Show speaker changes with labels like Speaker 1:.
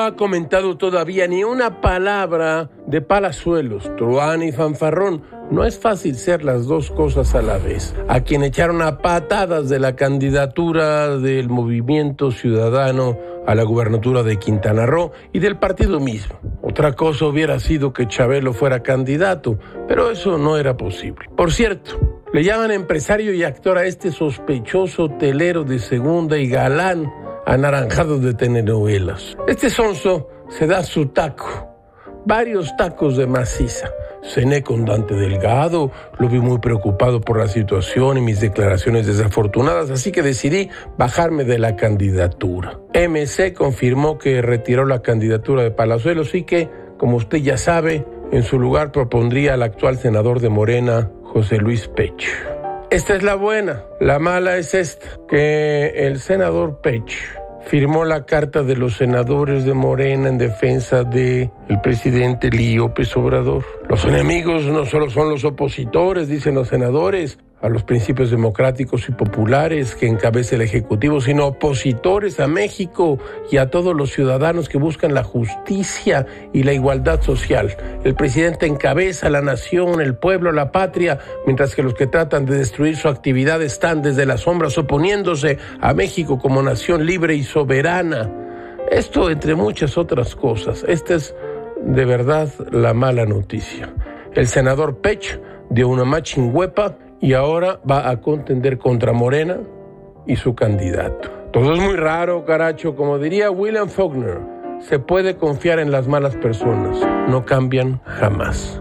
Speaker 1: ha comentado todavía ni una palabra de palazuelos, truán y fanfarrón. No es fácil ser las dos cosas a la vez. A quien echaron a patadas de la candidatura del movimiento ciudadano a la gubernatura de Quintana Roo y del partido mismo. Otra cosa hubiera sido que Chabelo fuera candidato, pero eso no era posible. Por cierto, le llaman empresario y actor a este sospechoso telero de segunda y galán anaranjado de telenovelas. Este sonso se da su taco, varios tacos de maciza. Cené con Dante Delgado, lo vi muy preocupado por la situación y mis declaraciones desafortunadas, así que decidí bajarme de la candidatura. MC confirmó que retiró la candidatura de Palazuelos y que, como usted ya sabe, en su lugar propondría al actual senador de Morena, José Luis Pech. Esta es la buena, la mala es esta, que el senador Pech firmó la carta de los senadores de Morena en defensa de el presidente López Obrador. Los enemigos no solo son los opositores, dicen los senadores, a los principios democráticos y populares que encabeza el Ejecutivo, sino opositores a México y a todos los ciudadanos que buscan la justicia y la igualdad social. El presidente encabeza la nación, el pueblo, la patria, mientras que los que tratan de destruir su actividad están desde las sombras oponiéndose a México como nación libre y soberana. Esto entre muchas otras cosas. Esta es de verdad la mala noticia. El senador Pech dio una huepa y ahora va a contender contra Morena y su candidato. Todo es muy raro, caracho. Como diría William Faulkner, se puede confiar en las malas personas, no cambian jamás.